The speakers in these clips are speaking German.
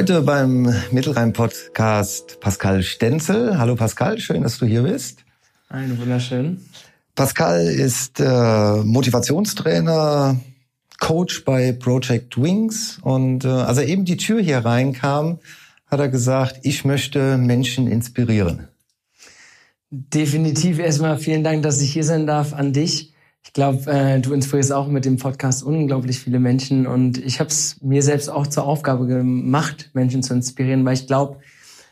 Heute beim Mittelrhein-Podcast Pascal Stenzel. Hallo Pascal, schön, dass du hier bist. Einen wunderschön. Pascal ist äh, Motivationstrainer, Coach bei Project Wings und äh, als er eben die Tür hier reinkam, hat er gesagt, ich möchte Menschen inspirieren. Definitiv erstmal vielen Dank, dass ich hier sein darf an dich. Ich glaube, äh, du inspirierst auch mit dem Podcast unglaublich viele Menschen und ich habe es mir selbst auch zur Aufgabe gemacht, Menschen zu inspirieren, weil ich glaube,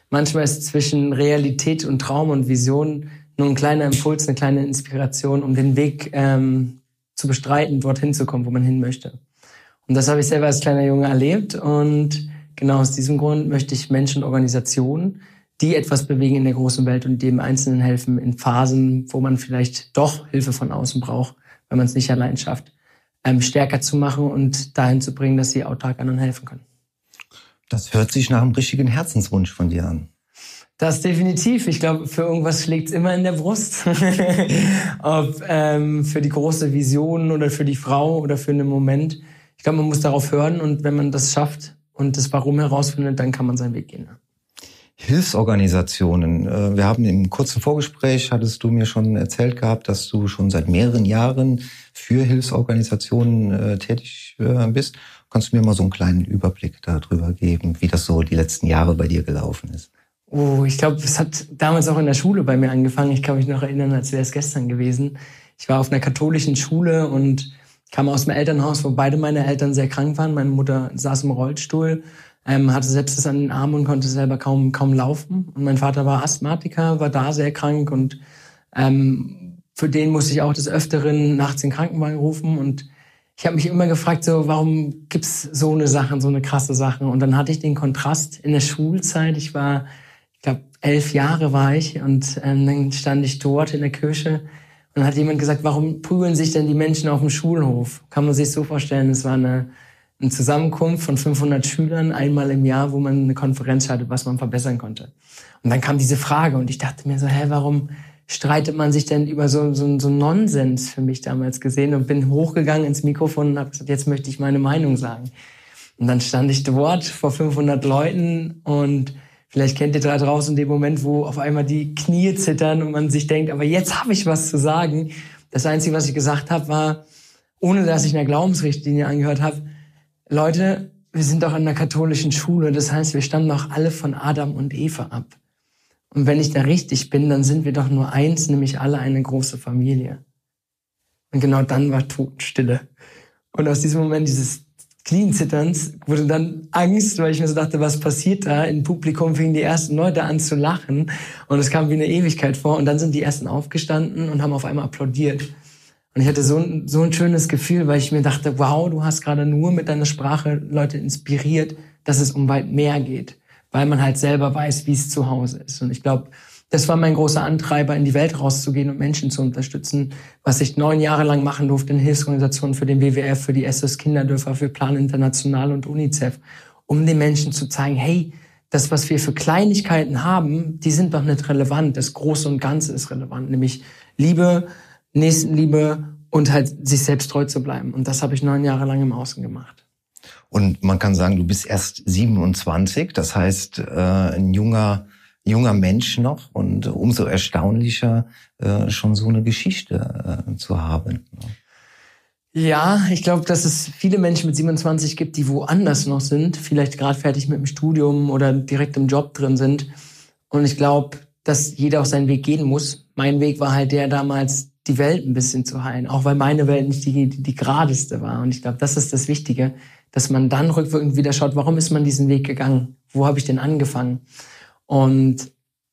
manchmal ist zwischen Realität und Traum und Vision nur ein kleiner Impuls, eine kleine Inspiration, um den Weg ähm, zu bestreiten, dorthin zu kommen, wo man hin möchte. Und das habe ich selber als kleiner Junge erlebt und genau aus diesem Grund möchte ich Menschen, Organisationen die etwas bewegen in der großen Welt und dem Einzelnen helfen in Phasen, wo man vielleicht doch Hilfe von außen braucht, wenn man es nicht allein schafft, ähm, stärker zu machen und dahin zu bringen, dass sie autark anderen helfen können. Das hört sich nach einem richtigen Herzenswunsch von dir an. Das definitiv. Ich glaube, für irgendwas schlägt es immer in der Brust. Ob ähm, für die große Vision oder für die Frau oder für einen Moment. Ich glaube, man muss darauf hören und wenn man das schafft und das Warum herausfindet, dann kann man seinen Weg gehen. Hilfsorganisationen. Äh, wir haben im kurzen Vorgespräch, hattest du mir schon erzählt gehabt, dass du schon seit mehreren Jahren für Hilfsorganisationen äh, tätig äh, bist. Kannst du mir mal so einen kleinen Überblick darüber geben, wie das so die letzten Jahre bei dir gelaufen ist? Oh, ich glaube, es hat damals auch in der Schule bei mir angefangen. Ich kann mich noch erinnern, als wäre es gestern gewesen. Ich war auf einer katholischen Schule und kam aus dem Elternhaus, wo beide meine Eltern sehr krank waren. Meine Mutter saß im Rollstuhl ähm, hatte selbst das an den Armen und konnte selber kaum, kaum laufen. Und mein Vater war Asthmatiker, war da sehr krank und ähm, für den musste ich auch des Öfteren nachts den Krankenwagen rufen und ich habe mich immer gefragt, so warum gibt's so eine Sachen, so eine krasse Sachen? Und dann hatte ich den Kontrast in der Schulzeit. Ich war, ich glaube, elf Jahre war ich und ähm, dann stand ich dort in der Kirche und dann hat jemand gesagt, warum prügeln sich denn die Menschen auf dem Schulhof? Kann man sich so vorstellen, es war eine eine Zusammenkunft von 500 Schülern einmal im Jahr, wo man eine Konferenz hatte, was man verbessern konnte. Und dann kam diese Frage und ich dachte mir so, hä, warum streitet man sich denn über so, so, so Nonsens für mich damals gesehen und bin hochgegangen ins Mikrofon und habe gesagt, jetzt möchte ich meine Meinung sagen. Und dann stand ich dort vor 500 Leuten und vielleicht kennt ihr da draußen den Moment, wo auf einmal die Knie zittern und man sich denkt, aber jetzt habe ich was zu sagen. Das Einzige, was ich gesagt habe, war, ohne dass ich einer Glaubensrichtlinie angehört habe, Leute, wir sind doch in einer katholischen Schule, das heißt, wir stammen doch alle von Adam und Eva ab. Und wenn ich da richtig bin, dann sind wir doch nur eins, nämlich alle eine große Familie. Und genau dann war Totenstille. Und aus diesem Moment dieses Knienzitterns wurde dann Angst, weil ich mir so dachte, was passiert da? Im Publikum fingen die ersten Leute an zu lachen und es kam wie eine Ewigkeit vor und dann sind die ersten aufgestanden und haben auf einmal applaudiert. Und ich hatte so ein, so ein schönes Gefühl, weil ich mir dachte, wow, du hast gerade nur mit deiner Sprache Leute inspiriert, dass es um weit mehr geht, weil man halt selber weiß, wie es zu Hause ist. Und ich glaube, das war mein großer Antreiber, in die Welt rauszugehen und Menschen zu unterstützen, was ich neun Jahre lang machen durfte in Hilfsorganisationen für den WWF, für die SS Kinderdörfer, für Plan International und UNICEF, um den Menschen zu zeigen, hey, das, was wir für Kleinigkeiten haben, die sind doch nicht relevant. Das Große und Ganze ist relevant, nämlich Liebe, Nächstenliebe und halt sich selbst treu zu bleiben. Und das habe ich neun Jahre lang im Außen gemacht. Und man kann sagen, du bist erst 27, das heißt äh, ein junger junger Mensch noch und umso erstaunlicher äh, schon so eine Geschichte äh, zu haben. Ja, ich glaube, dass es viele Menschen mit 27 gibt, die woanders noch sind, vielleicht gerade fertig mit dem Studium oder direkt im Job drin sind. Und ich glaube, dass jeder auch seinen Weg gehen muss. Mein Weg war halt der damals, die Welt ein bisschen zu heilen, auch weil meine Welt nicht die, die, die geradeste war. Und ich glaube, das ist das Wichtige, dass man dann rückwirkend wieder schaut, warum ist man diesen Weg gegangen? Wo habe ich denn angefangen? Und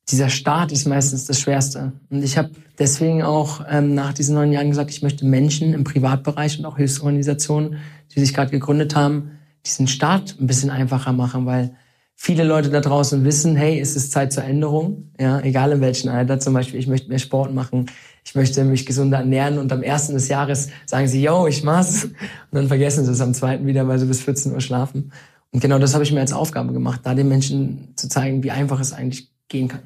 dieser Start ist meistens das Schwerste. Und ich habe deswegen auch ähm, nach diesen neun Jahren gesagt, ich möchte Menschen im Privatbereich und auch Hilfsorganisationen, die sich gerade gegründet haben, diesen Start ein bisschen einfacher machen, weil viele Leute da draußen wissen, hey, es ist Zeit zur Änderung, ja, egal in welchem Alter. Zum Beispiel, ich möchte mehr Sport machen, ich möchte mich gesünder ernähren und am ersten des Jahres sagen sie, yo, ich mach's. Und dann vergessen sie es am zweiten wieder, weil sie bis 14 Uhr schlafen. Und genau das habe ich mir als Aufgabe gemacht, da den Menschen zu zeigen, wie einfach es eigentlich gehen kann.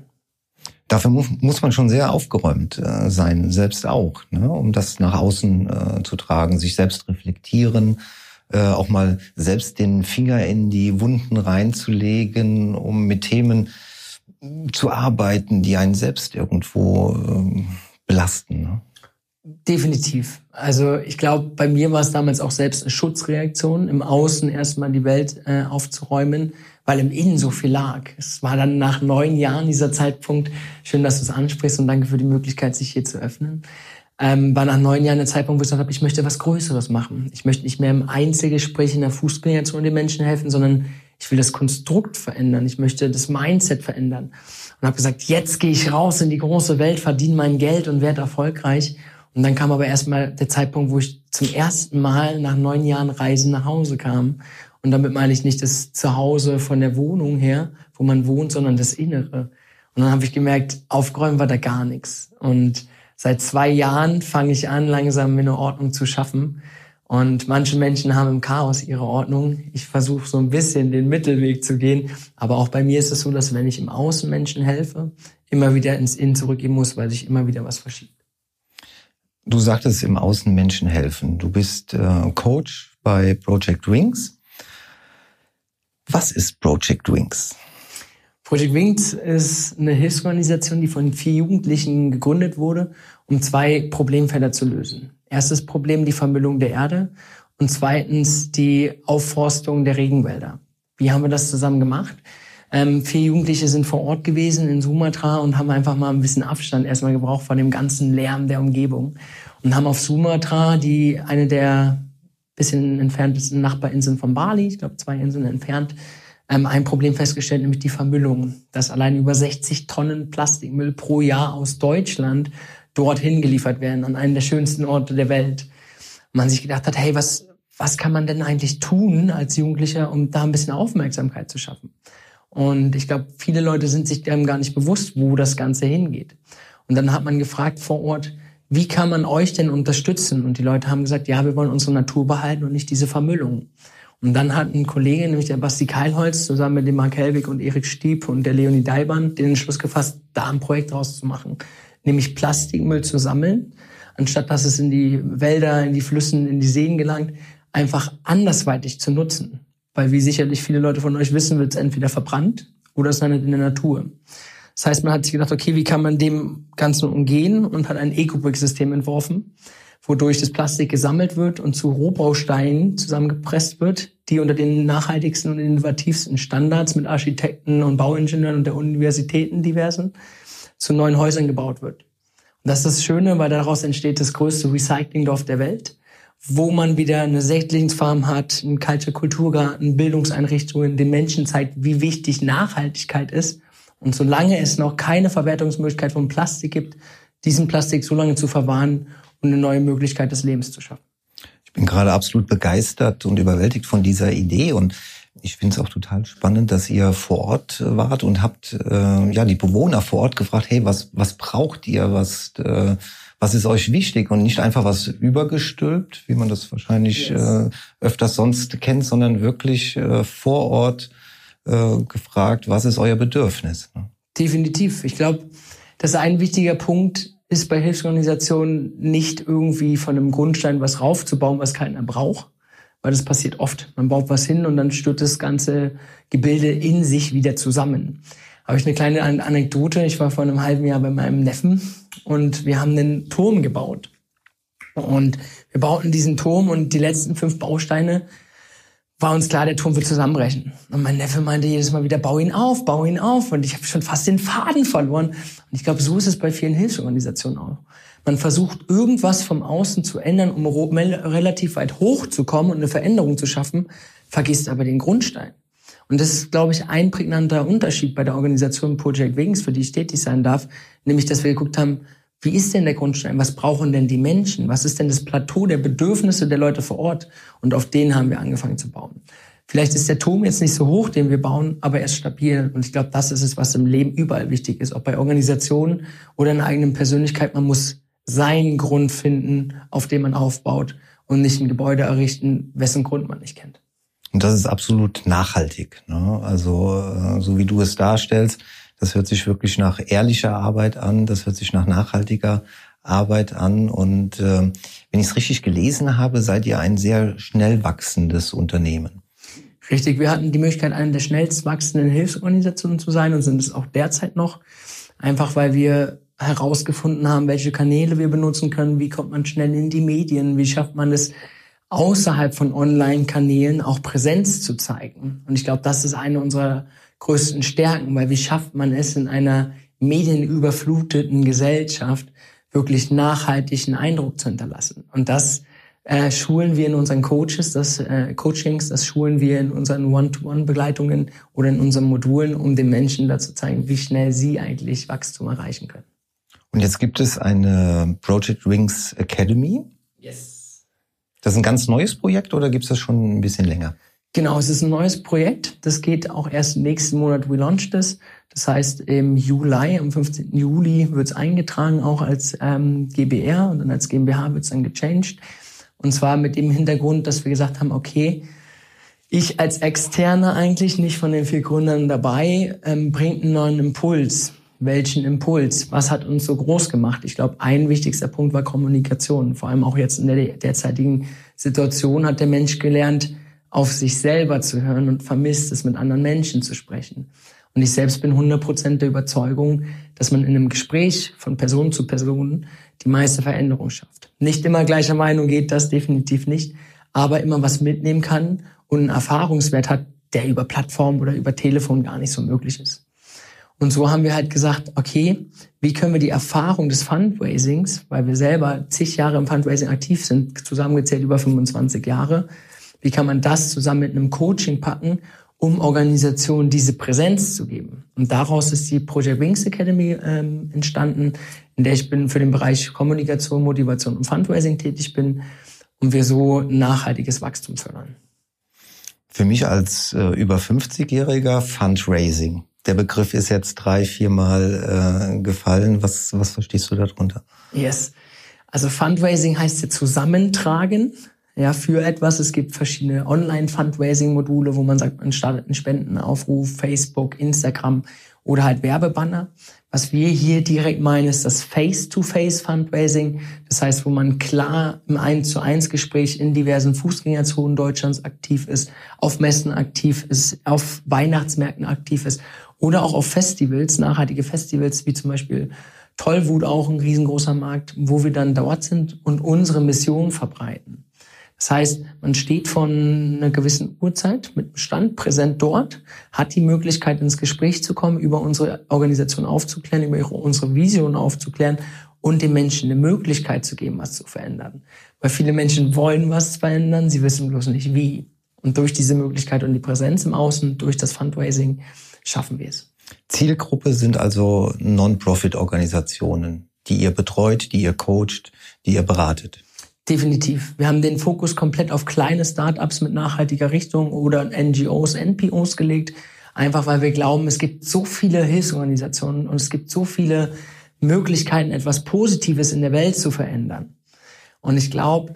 Dafür muss, muss man schon sehr aufgeräumt äh, sein, selbst auch, ne? um das nach außen äh, zu tragen, sich selbst reflektieren, äh, auch mal selbst den Finger in die Wunden reinzulegen, um mit Themen zu arbeiten, die einen selbst irgendwo äh, belasten. Ne? Definitiv. Also ich glaube, bei mir war es damals auch selbst eine Schutzreaktion, im Außen erstmal die Welt äh, aufzuräumen, weil im Innen so viel lag. Es war dann nach neun Jahren dieser Zeitpunkt, schön, dass du es ansprichst und danke für die Möglichkeit, sich hier zu öffnen, ähm, war nach neun Jahren der Zeitpunkt, wo ich gesagt habe, ich möchte was Größeres machen. Ich möchte nicht mehr im Einzelgespräch in der Fußgängerzone den Menschen helfen, sondern ich will das Konstrukt verändern. Ich möchte das Mindset verändern. Und habe gesagt, jetzt gehe ich raus in die große Welt, verdiene mein Geld und werde erfolgreich. Und dann kam aber erstmal der Zeitpunkt, wo ich zum ersten Mal nach neun Jahren Reisen nach Hause kam. Und damit meine ich nicht das Zuhause von der Wohnung her, wo man wohnt, sondern das Innere. Und dann habe ich gemerkt, aufgeräumt war da gar nichts. Und seit zwei Jahren fange ich an, langsam eine Ordnung zu schaffen. Und manche Menschen haben im Chaos ihre Ordnung. Ich versuche so ein bisschen den Mittelweg zu gehen. Aber auch bei mir ist es so, dass wenn ich im Außen Menschen helfe, immer wieder ins Innen zurückgehen muss, weil sich immer wieder was verschiebt. Du sagtest im Außen Menschen helfen. Du bist äh, Coach bei Project Wings. Was ist Project Wings? Project Wings ist eine Hilfsorganisation, die von vier Jugendlichen gegründet wurde, um zwei Problemfelder zu lösen. Erstes Problem die Vermüllung der Erde und zweitens die Aufforstung der Regenwälder. Wie haben wir das zusammen gemacht? Ähm, vier Jugendliche sind vor Ort gewesen in Sumatra und haben einfach mal ein bisschen Abstand erstmal gebraucht von dem ganzen Lärm der Umgebung und haben auf Sumatra, die eine der bisschen entferntesten Nachbarinseln von Bali, ich glaube zwei Inseln entfernt, ein Problem festgestellt, nämlich die Vermüllung, dass allein über 60 Tonnen Plastikmüll pro Jahr aus Deutschland dorthin geliefert werden, an einen der schönsten Orte der Welt. Man sich gedacht hat, hey, was, was kann man denn eigentlich tun als Jugendlicher, um da ein bisschen Aufmerksamkeit zu schaffen? Und ich glaube, viele Leute sind sich dem gar nicht bewusst, wo das Ganze hingeht. Und dann hat man gefragt vor Ort, wie kann man euch denn unterstützen? Und die Leute haben gesagt, ja, wir wollen unsere Natur behalten und nicht diese Vermüllung. Und dann hat ein Kollege, nämlich der Basti Keilholz, zusammen mit dem Mark Helwig und Erik Stieb und der Leonie Daiban, den Entschluss gefasst, da ein Projekt draus zu machen. Nämlich Plastikmüll zu sammeln, anstatt dass es in die Wälder, in die Flüssen, in die Seen gelangt, einfach andersweitig zu nutzen. Weil wie sicherlich viele Leute von euch wissen, wird es entweder verbrannt oder es landet in der Natur. Das heißt, man hat sich gedacht, okay, wie kann man dem Ganzen umgehen und hat ein Ecobrick-System entworfen, wodurch das Plastik gesammelt wird und zu Rohbausteinen zusammengepresst wird, die unter den nachhaltigsten und innovativsten Standards mit Architekten und Bauingenieuren und der Universitäten diversen zu neuen Häusern gebaut wird. Und das ist das Schöne, weil daraus entsteht das größte Recyclingdorf der Welt wo man wieder eine Sächtlingsfarm hat, einen Culture Kulturgarten, Bildungseinrichtungen, den Menschen zeigt, wie wichtig Nachhaltigkeit ist. Und solange es noch keine Verwertungsmöglichkeit von Plastik gibt, diesen Plastik so lange zu verwahren und eine neue Möglichkeit des Lebens zu schaffen. Ich bin gerade absolut begeistert und überwältigt von dieser Idee und ich finde es auch total spannend, dass ihr vor Ort wart und habt äh, ja die Bewohner vor Ort gefragt, hey, was was braucht ihr, was äh, was ist euch wichtig und nicht einfach was übergestülpt, wie man das wahrscheinlich yes. äh, öfters sonst kennt, sondern wirklich äh, vor Ort äh, gefragt, was ist euer Bedürfnis? Definitiv. Ich glaube, dass ein wichtiger Punkt ist bei Hilfsorganisationen nicht irgendwie von einem Grundstein was raufzubauen, was keiner braucht, weil das passiert oft. Man baut was hin und dann stürzt das ganze Gebilde in sich wieder zusammen. Habe ich eine kleine Anekdote. Ich war vor einem halben Jahr bei meinem Neffen und wir haben einen Turm gebaut. Und wir bauten diesen Turm und die letzten fünf Bausteine war uns klar, der Turm wird zusammenbrechen. Und mein Neffe meinte jedes Mal wieder, bau ihn auf, bau ihn auf. Und ich habe schon fast den Faden verloren. Und ich glaube, so ist es bei vielen Hilfsorganisationen auch. Man versucht irgendwas vom Außen zu ändern, um relativ weit hochzukommen und eine Veränderung zu schaffen, vergisst aber den Grundstein. Und das ist, glaube ich, ein prägnanter Unterschied bei der Organisation Project Wings, für die ich tätig sein darf, nämlich, dass wir geguckt haben, wie ist denn der Grundstein? Was brauchen denn die Menschen? Was ist denn das Plateau der Bedürfnisse der Leute vor Ort? Und auf den haben wir angefangen zu bauen. Vielleicht ist der Turm jetzt nicht so hoch, den wir bauen, aber er ist stabil. Und ich glaube, das ist es, was im Leben überall wichtig ist, ob bei Organisationen oder in eigenen Persönlichkeit. Man muss seinen Grund finden, auf dem man aufbaut und nicht ein Gebäude errichten, wessen Grund man nicht kennt. Und das ist absolut nachhaltig. Ne? Also äh, so wie du es darstellst, das hört sich wirklich nach ehrlicher Arbeit an, das hört sich nach nachhaltiger Arbeit an. Und äh, wenn ich es richtig gelesen habe, seid ihr ein sehr schnell wachsendes Unternehmen. Richtig, wir hatten die Möglichkeit, eine der schnellst wachsenden Hilfsorganisationen zu sein und sind es auch derzeit noch. Einfach weil wir herausgefunden haben, welche Kanäle wir benutzen können, wie kommt man schnell in die Medien, wie schafft man es außerhalb von Online-Kanälen auch Präsenz zu zeigen. Und ich glaube, das ist eine unserer größten Stärken, weil wie schafft man es in einer medienüberfluteten Gesellschaft wirklich nachhaltigen Eindruck zu hinterlassen. Und das äh, schulen wir in unseren Coaches, das äh, Coachings, das schulen wir in unseren One-to-One-Begleitungen oder in unseren Modulen, um den Menschen dazu zeigen, wie schnell sie eigentlich Wachstum erreichen können. Und jetzt gibt es eine Project Wings Academy. Yes. Das ist ein ganz neues Projekt oder gibt es das schon ein bisschen länger? Genau, es ist ein neues Projekt. Das geht auch erst nächsten Monat relaunched es. Das heißt, im Juli, am 15. Juli wird es eingetragen, auch als ähm, GBR und dann als GmbH wird es dann gechanged. Und zwar mit dem Hintergrund, dass wir gesagt haben, okay, ich als Externer eigentlich nicht von den vier Gründern dabei, ähm, bringt einen neuen Impuls. Welchen Impuls? Was hat uns so groß gemacht? Ich glaube, ein wichtigster Punkt war Kommunikation. Vor allem auch jetzt in der derzeitigen Situation hat der Mensch gelernt, auf sich selber zu hören und vermisst es, mit anderen Menschen zu sprechen. Und ich selbst bin 100% der Überzeugung, dass man in einem Gespräch von Person zu Person die meiste Veränderung schafft. Nicht immer gleicher Meinung geht das definitiv nicht, aber immer was mitnehmen kann und einen Erfahrungswert hat, der über Plattform oder über Telefon gar nicht so möglich ist. Und so haben wir halt gesagt, okay, wie können wir die Erfahrung des Fundraisings, weil wir selber zig Jahre im Fundraising aktiv sind, zusammengezählt über 25 Jahre, wie kann man das zusammen mit einem Coaching packen um Organisationen diese Präsenz zu geben. Und daraus ist die Project Wings Academy ähm, entstanden, in der ich bin für den Bereich Kommunikation, Motivation und Fundraising tätig bin und wir so nachhaltiges Wachstum fördern. Für mich als äh, über 50-jähriger Fundraising. Der Begriff ist jetzt drei, viermal äh, gefallen. Was, was verstehst du darunter? Yes. Also Fundraising heißt ja zusammentragen ja, für etwas. Es gibt verschiedene Online-Fundraising-Module, wo man sagt, man startet einen Spendenaufruf, Facebook, Instagram oder halt Werbebanner. Was wir hier direkt meinen, ist das Face-to-Face-Fundraising. Das heißt, wo man klar im 1 zu 1 Gespräch in diversen Fußgängerzonen Deutschlands aktiv ist, auf Messen aktiv ist, auf Weihnachtsmärkten aktiv ist oder auch auf Festivals, nachhaltige Festivals, wie zum Beispiel Tollwut auch ein riesengroßer Markt, wo wir dann dort sind und unsere Mission verbreiten. Das heißt, man steht von einer gewissen Uhrzeit mit Bestand präsent dort, hat die Möglichkeit ins Gespräch zu kommen, über unsere Organisation aufzuklären, über unsere Vision aufzuklären und den Menschen eine Möglichkeit zu geben, was zu verändern. Weil viele Menschen wollen was verändern, sie wissen bloß nicht wie. Und durch diese Möglichkeit und die Präsenz im Außen, durch das Fundraising, schaffen wir es. Zielgruppe sind also Non-Profit-Organisationen, die ihr betreut, die ihr coacht, die ihr beratet. Definitiv. Wir haben den Fokus komplett auf kleine Startups mit nachhaltiger Richtung oder NGOs, NPOs gelegt. Einfach weil wir glauben, es gibt so viele Hilfsorganisationen und es gibt so viele Möglichkeiten, etwas Positives in der Welt zu verändern. Und ich glaube,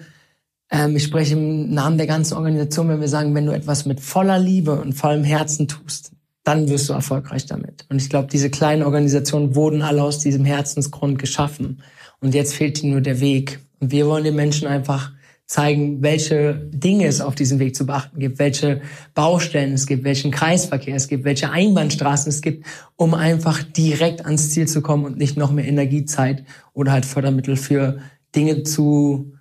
ähm, ich spreche im Namen der ganzen Organisation, wenn wir sagen, wenn du etwas mit voller Liebe und vollem Herzen tust, dann wirst du erfolgreich damit. Und ich glaube, diese kleinen Organisationen wurden alle aus diesem Herzensgrund geschaffen. Und jetzt fehlt ihnen nur der Weg. Und wir wollen den Menschen einfach zeigen, welche Dinge es auf diesem Weg zu beachten gibt, welche Baustellen es gibt, welchen Kreisverkehr es gibt, welche Einbahnstraßen es gibt, um einfach direkt ans Ziel zu kommen und nicht noch mehr Energiezeit oder halt Fördermittel für Dinge zu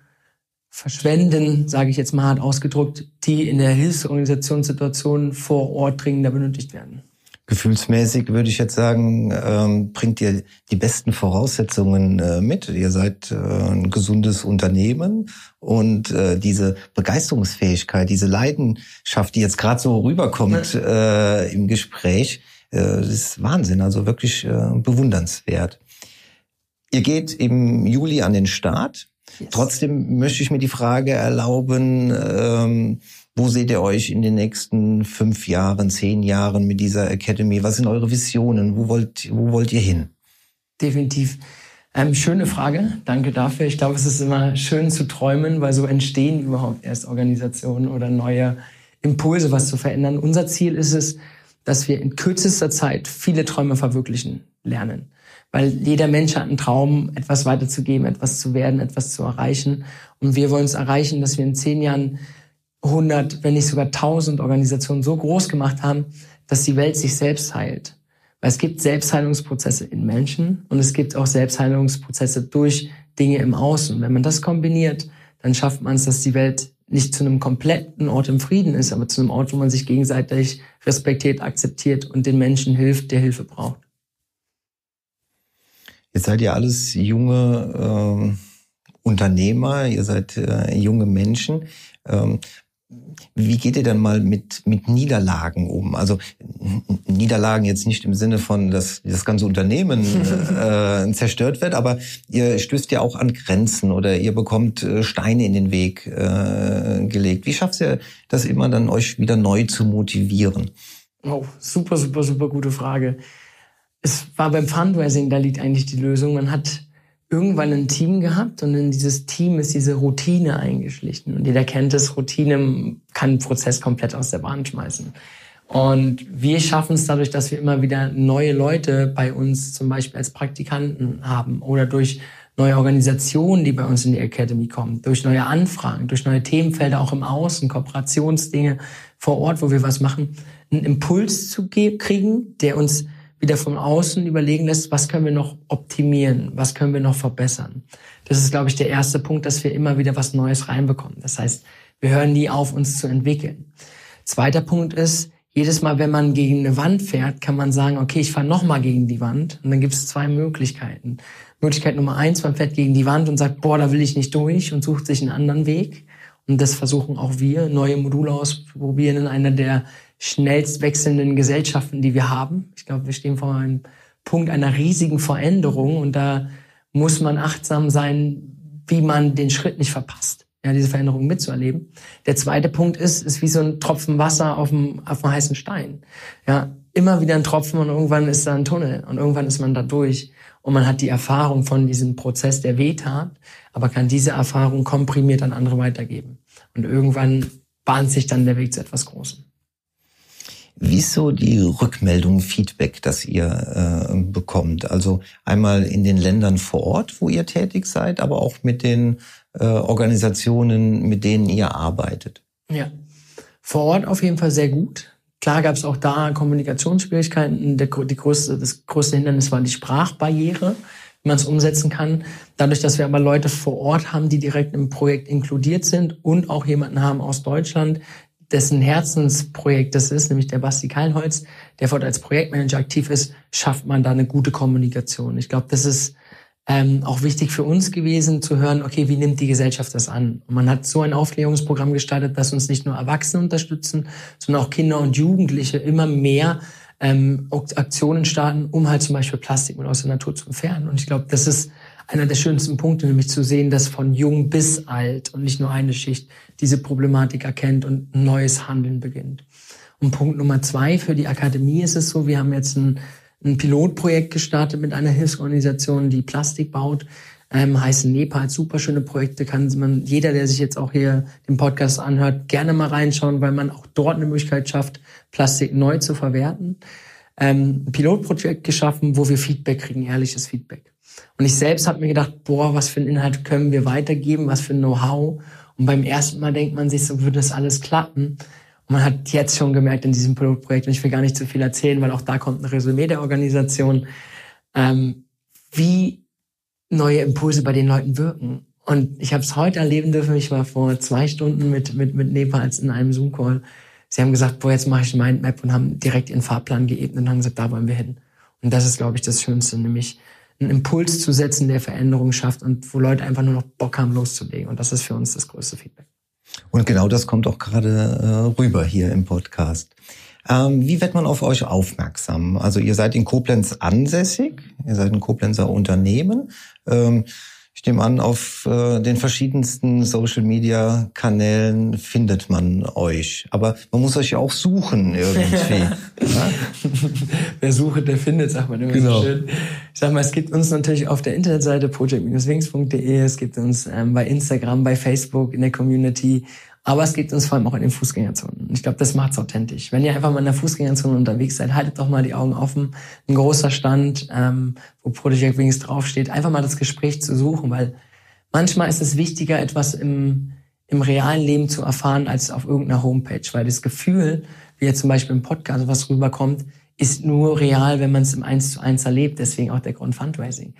verschwenden, sage ich jetzt mal hart ausgedrückt, die in der Hilfsorganisationssituation vor Ort dringender benötigt werden. Gefühlsmäßig würde ich jetzt sagen, ähm, bringt ihr die besten Voraussetzungen äh, mit. Ihr seid äh, ein gesundes Unternehmen und äh, diese Begeisterungsfähigkeit, diese Leidenschaft, die jetzt gerade so rüberkommt äh, im Gespräch, äh, ist Wahnsinn, also wirklich äh, bewundernswert. Ihr geht im Juli an den Start. Yes. Trotzdem möchte ich mir die Frage erlauben, ähm, wo seht ihr euch in den nächsten fünf Jahren, zehn Jahren mit dieser Academy? Was sind eure Visionen? Wo wollt, wo wollt ihr hin? Definitiv. Ähm, schöne Frage. Danke dafür. Ich glaube, es ist immer schön zu träumen, weil so entstehen überhaupt erst Organisationen oder neue Impulse, was zu verändern. Unser Ziel ist es, dass wir in kürzester Zeit viele Träume verwirklichen lernen. Weil jeder Mensch hat einen Traum, etwas weiterzugeben, etwas zu werden, etwas zu erreichen. Und wir wollen es erreichen, dass wir in zehn Jahren 100, wenn nicht sogar 1000 Organisationen so groß gemacht haben, dass die Welt sich selbst heilt. Weil es gibt Selbstheilungsprozesse in Menschen und es gibt auch Selbstheilungsprozesse durch Dinge im Außen. Wenn man das kombiniert, dann schafft man es, dass die Welt nicht zu einem kompletten Ort im Frieden ist, aber zu einem Ort, wo man sich gegenseitig respektiert, akzeptiert und den Menschen hilft, der Hilfe braucht. Jetzt seid ihr alles junge äh, Unternehmer, ihr seid äh, junge Menschen. Ähm, wie geht ihr denn mal mit, mit Niederlagen um? Also Niederlagen jetzt nicht im Sinne von, dass das ganze Unternehmen äh, zerstört wird, aber ihr stößt ja auch an Grenzen oder ihr bekommt äh, Steine in den Weg äh, gelegt. Wie schafft ihr das immer dann, euch wieder neu zu motivieren? Oh, super, super, super gute Frage. Es war beim Fundraising, da liegt eigentlich die Lösung. Man hat irgendwann ein Team gehabt und in dieses Team ist diese Routine eingeschlichen. Und jeder kennt es, Routine kann einen Prozess komplett aus der Bahn schmeißen. Und wir schaffen es dadurch, dass wir immer wieder neue Leute bei uns zum Beispiel als Praktikanten haben oder durch neue Organisationen, die bei uns in die Academy kommen, durch neue Anfragen, durch neue Themenfelder auch im Außen, Kooperationsdinge vor Ort, wo wir was machen, einen Impuls zu kriegen, der uns wieder von außen überlegen lässt, was können wir noch optimieren, was können wir noch verbessern. Das ist, glaube ich, der erste Punkt, dass wir immer wieder was Neues reinbekommen. Das heißt, wir hören nie auf, uns zu entwickeln. Zweiter Punkt ist, jedes Mal, wenn man gegen eine Wand fährt, kann man sagen, okay, ich fahre nochmal gegen die Wand. Und dann gibt es zwei Möglichkeiten. Möglichkeit Nummer eins, man fährt gegen die Wand und sagt, boah, da will ich nicht durch und sucht sich einen anderen Weg. Und das versuchen auch wir, neue Module auszuprobieren in einer der schnellst wechselnden Gesellschaften, die wir haben. Ich glaube, wir stehen vor einem Punkt einer riesigen Veränderung und da muss man achtsam sein, wie man den Schritt nicht verpasst, ja, diese Veränderung mitzuerleben. Der zweite Punkt ist, ist wie so ein Tropfen Wasser auf einem, auf einem heißen Stein. Ja, immer wieder ein Tropfen und irgendwann ist da ein Tunnel und irgendwann ist man da durch und man hat die Erfahrung von diesem Prozess, der wehtat, aber kann diese Erfahrung komprimiert an andere weitergeben. Und irgendwann bahnt sich dann der Weg zu etwas Großem. Wie ist so die Rückmeldung, Feedback, das ihr äh, bekommt? Also einmal in den Ländern vor Ort, wo ihr tätig seid, aber auch mit den äh, Organisationen, mit denen ihr arbeitet. Ja, vor Ort auf jeden Fall sehr gut. Klar gab es auch da Kommunikationsschwierigkeiten. Der, die größte, das größte Hindernis war die Sprachbarriere, wie man es umsetzen kann. Dadurch, dass wir aber Leute vor Ort haben, die direkt im Projekt inkludiert sind und auch jemanden haben aus Deutschland, dessen Herzensprojekt das ist, nämlich der Basti Keilholz, der dort als Projektmanager aktiv ist, schafft man da eine gute Kommunikation. Ich glaube, das ist ähm, auch wichtig für uns gewesen zu hören, okay, wie nimmt die Gesellschaft das an? Und man hat so ein Aufklärungsprogramm gestartet, dass uns nicht nur Erwachsene unterstützen, sondern auch Kinder und Jugendliche immer mehr ähm, Aktionen starten, um halt zum Beispiel Plastikmüll aus der Natur zu entfernen. Und ich glaube, das ist einer der schönsten Punkte, nämlich zu sehen, dass von jung bis alt und nicht nur eine Schicht diese Problematik erkennt und neues Handeln beginnt. Und Punkt Nummer zwei, für die Akademie ist es so, wir haben jetzt ein, ein Pilotprojekt gestartet mit einer Hilfsorganisation, die Plastik baut, ähm, heißen Nepal, super schöne Projekte, kann man, jeder, der sich jetzt auch hier den Podcast anhört, gerne mal reinschauen, weil man auch dort eine Möglichkeit schafft, Plastik neu zu verwerten. Ähm, ein Pilotprojekt geschaffen, wo wir Feedback kriegen, ehrliches Feedback. Und ich selbst habe mir gedacht, boah, was für einen Inhalt können wir weitergeben, was für ein Know-how. Und beim ersten Mal denkt man sich, so würde das alles klappen. Und man hat jetzt schon gemerkt in diesem Pilotprojekt, und ich will gar nicht zu viel erzählen, weil auch da kommt ein Resümee der Organisation, ähm, wie neue Impulse bei den Leuten wirken. Und ich habe es heute erleben dürfen. Ich war vor zwei Stunden mit, mit, mit Nepals in einem Zoom-Call. Sie haben gesagt, boah, jetzt mache ich eine Mindmap und haben direkt ihren Fahrplan geebnet und haben gesagt, da wollen wir hin. Und das ist, glaube ich, das Schönste, nämlich einen Impuls zu setzen, der Veränderung schafft und wo Leute einfach nur noch Bock haben, loszulegen. Und das ist für uns das größte Feedback. Und genau das kommt auch gerade äh, rüber hier im Podcast. Ähm, wie wird man auf euch aufmerksam? Also ihr seid in Koblenz ansässig, ihr seid ein Koblenzer Unternehmen. Ähm, ich nehme an, auf äh, den verschiedensten Social-Media-Kanälen findet man euch. Aber man muss euch ja auch suchen irgendwie. Wer sucht, der findet, sagt man immer genau. so schön. Ich sag mal, es gibt uns natürlich auf der Internetseite project-wings.de, es gibt uns ähm, bei Instagram, bei Facebook, in der Community Aber es geht uns vor allem auch in den Fußgängerzonen. Ich glaube, das macht's authentisch. Wenn ihr einfach mal in der Fußgängerzone unterwegs seid, haltet doch mal die Augen offen. Ein großer Stand, ähm, wo Project Wings draufsteht, einfach mal das Gespräch zu suchen, weil manchmal ist es wichtiger, etwas im, im realen Leben zu erfahren, als auf irgendeiner Homepage. Weil das Gefühl, wie jetzt zum Beispiel im Podcast was rüberkommt, ist nur real, wenn man es im Eins zu eins erlebt. Deswegen auch der Grund Fundraising.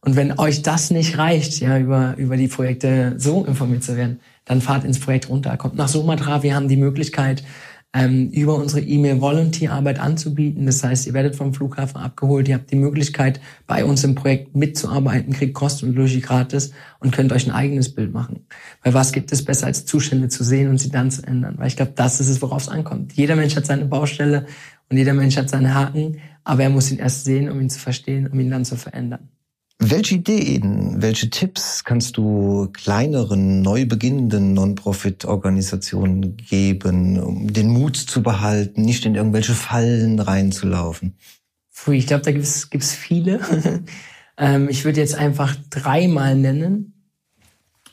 Und wenn euch das nicht reicht, ja, über, über die Projekte so informiert zu werden, dann fahrt ins Projekt runter. Kommt nach Sumatra. Wir haben die Möglichkeit, ähm, über unsere E-Mail Volunteer-Arbeit anzubieten. Das heißt, ihr werdet vom Flughafen abgeholt, ihr habt die Möglichkeit, bei uns im Projekt mitzuarbeiten, kriegt Kosten und Logi gratis und könnt euch ein eigenes Bild machen. Weil was gibt es besser, als Zustände zu sehen und sie dann zu ändern? Weil ich glaube, das ist es, worauf es ankommt. Jeder Mensch hat seine Baustelle und jeder Mensch hat seine Haken, aber er muss ihn erst sehen, um ihn zu verstehen, um ihn dann zu verändern. Welche Ideen, welche Tipps kannst du kleineren, neu beginnenden Non-Profit-Organisationen geben, um den Mut zu behalten, nicht in irgendwelche Fallen reinzulaufen? Puh, ich glaube, da gibt es viele. ähm, ich würde jetzt einfach dreimal nennen.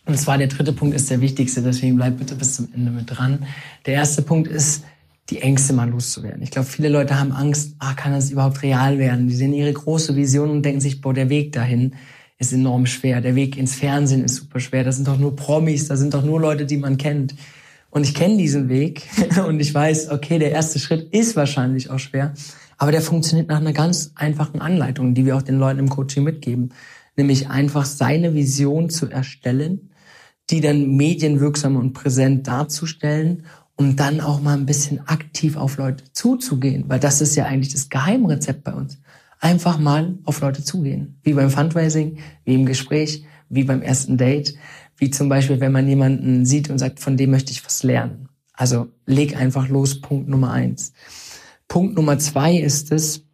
Und zwar der dritte Punkt ist der wichtigste, deswegen bleib bitte bis zum Ende mit dran. Der erste Punkt ist, die Ängste mal loszuwerden. Ich glaube, viele Leute haben Angst, ah, kann das überhaupt real werden? Die sehen ihre große Vision und denken sich, boah, der Weg dahin ist enorm schwer. Der Weg ins Fernsehen ist super schwer. Das sind doch nur Promis, das sind doch nur Leute, die man kennt. Und ich kenne diesen Weg und ich weiß, okay, der erste Schritt ist wahrscheinlich auch schwer, aber der funktioniert nach einer ganz einfachen Anleitung, die wir auch den Leuten im Coaching mitgeben. Nämlich einfach seine Vision zu erstellen, die dann medienwirksam und präsent darzustellen um dann auch mal ein bisschen aktiv auf Leute zuzugehen, weil das ist ja eigentlich das Geheimrezept bei uns. Einfach mal auf Leute zugehen, wie beim Fundraising, wie im Gespräch, wie beim ersten Date, wie zum Beispiel, wenn man jemanden sieht und sagt, von dem möchte ich was lernen. Also leg einfach los, Punkt Nummer eins. Punkt Nummer zwei ist es,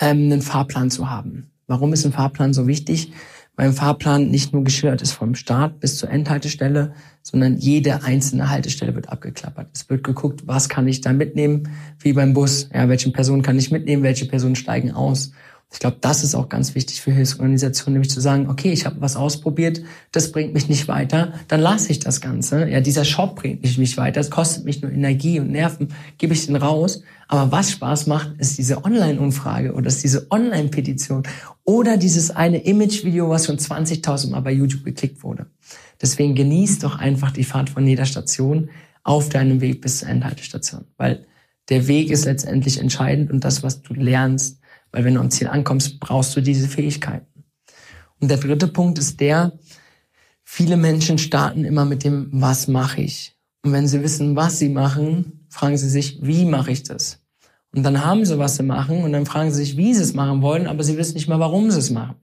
ähm, einen Fahrplan zu haben. Warum ist ein Fahrplan so wichtig? Beim Fahrplan nicht nur geschildert ist vom Start bis zur Endhaltestelle, sondern jede einzelne Haltestelle wird abgeklappert. Es wird geguckt, was kann ich da mitnehmen, wie beim Bus, ja, welche Personen kann ich mitnehmen, welche Personen steigen aus. Ich glaube, das ist auch ganz wichtig für Hilfsorganisationen, nämlich zu sagen, okay, ich habe was ausprobiert, das bringt mich nicht weiter, dann lasse ich das Ganze. Ja, dieser Shop bringt mich nicht weiter, es kostet mich nur Energie und Nerven, gebe ich den raus. Aber was Spaß macht, ist diese Online-Umfrage oder ist diese Online-Petition oder dieses eine Image-Video, was schon 20.000 Mal bei YouTube geklickt wurde. Deswegen genieß doch einfach die Fahrt von jeder Station auf deinem Weg bis zur Endhaltestation, weil der Weg ist letztendlich entscheidend und das, was du lernst, weil wenn du am Ziel ankommst, brauchst du diese Fähigkeiten. Und der dritte Punkt ist der, viele Menschen starten immer mit dem, was mache ich? Und wenn sie wissen, was sie machen, fragen sie sich, wie mache ich das? Und dann haben sie, was sie machen, und dann fragen sie sich, wie sie es machen wollen, aber sie wissen nicht mal, warum sie es machen.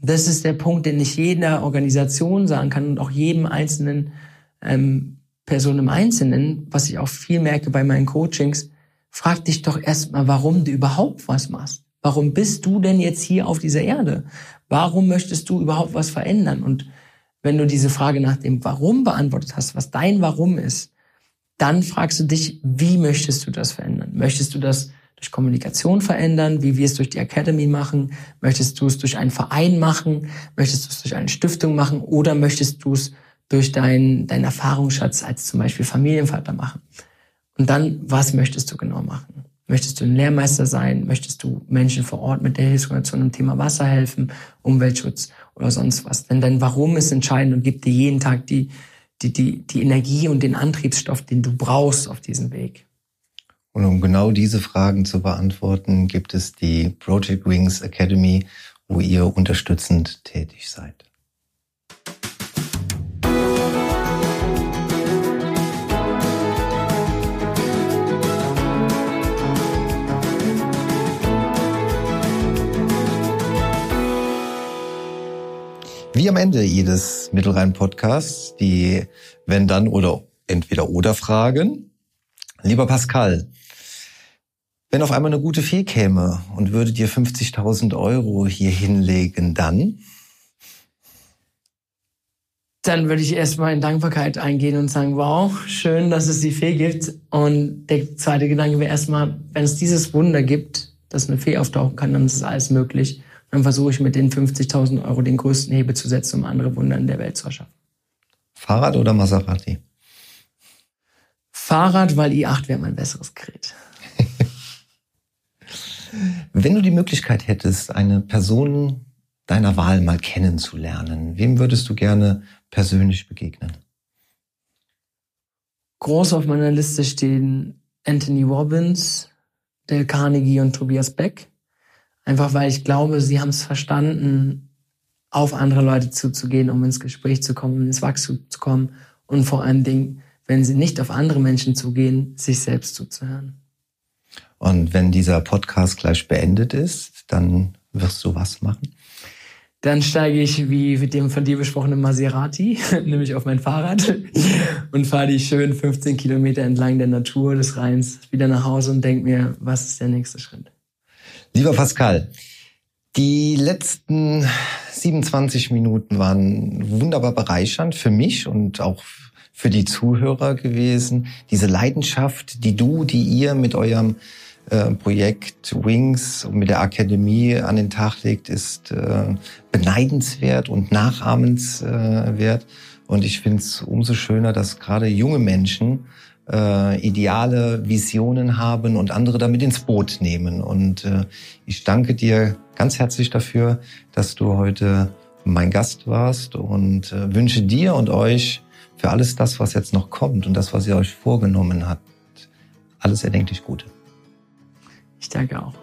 Und das ist der Punkt, den ich jeder Organisation sagen kann und auch jedem einzelnen ähm, Person im Einzelnen, was ich auch viel merke bei meinen Coachings, frag dich doch erstmal, warum du überhaupt was machst. Warum bist du denn jetzt hier auf dieser Erde? Warum möchtest du überhaupt was verändern? Und wenn du diese Frage nach dem Warum beantwortet hast, was dein Warum ist, dann fragst du dich, wie möchtest du das verändern? Möchtest du das durch Kommunikation verändern, wie wir es durch die Academy machen? Möchtest du es durch einen Verein machen? Möchtest du es durch eine Stiftung machen? Oder möchtest du es durch deinen dein Erfahrungsschatz als zum Beispiel Familienvater machen? Und dann, was möchtest du genau machen? Möchtest du ein Lehrmeister sein? Möchtest du Menschen vor Ort mit der Hilfsorganisation im Thema Wasser helfen, Umweltschutz oder sonst was? Denn dein Warum ist entscheidend und gibt dir jeden Tag die, die, die, die Energie und den Antriebsstoff, den du brauchst auf diesem Weg. Und um genau diese Fragen zu beantworten, gibt es die Project Wings Academy, wo ihr unterstützend tätig seid. Wie am Ende jedes Mittelrhein-Podcasts, die wenn dann oder entweder oder Fragen. Lieber Pascal, wenn auf einmal eine gute Fee käme und würde dir 50.000 Euro hier hinlegen, dann? Dann würde ich erstmal in Dankbarkeit eingehen und sagen, wow, schön, dass es die Fee gibt. Und der zweite Gedanke wäre erstmal, wenn es dieses Wunder gibt, dass eine Fee auftauchen kann, dann ist alles möglich dann versuche ich mit den 50.000 Euro den größten Hebel zu setzen, um andere Wunder in der Welt zu erschaffen. Fahrrad oder Maserati? Fahrrad, weil i8 wäre mein besseres Gerät. Wenn du die Möglichkeit hättest, eine Person deiner Wahl mal kennenzulernen, wem würdest du gerne persönlich begegnen? Groß auf meiner Liste stehen Anthony Robbins, Dale Carnegie und Tobias Beck. Einfach weil ich glaube, sie haben es verstanden, auf andere Leute zuzugehen, um ins Gespräch zu kommen, um ins Wachstum zu kommen und vor allen Dingen, wenn sie nicht auf andere Menschen zugehen, sich selbst zuzuhören. Und wenn dieser Podcast gleich beendet ist, dann wirst du was machen? Dann steige ich wie mit dem von dir besprochenen Maserati, nämlich auf mein Fahrrad und fahre die schön 15 Kilometer entlang der Natur des Rheins wieder nach Hause und denke mir, was ist der nächste Schritt? Lieber Pascal, die letzten 27 Minuten waren wunderbar bereichernd für mich und auch für die Zuhörer gewesen. Diese Leidenschaft, die du, die ihr mit eurem äh, Projekt Wings und mit der Akademie an den Tag legt, ist äh, beneidenswert und nachahmenswert. Und ich finde es umso schöner, dass gerade junge Menschen äh, Ideale, Visionen haben und andere damit ins Boot nehmen. Und äh, ich danke dir ganz herzlich dafür, dass du heute mein Gast warst und äh, wünsche dir und euch für alles das, was jetzt noch kommt und das, was ihr euch vorgenommen habt, alles erdenklich Gute. Ich danke auch.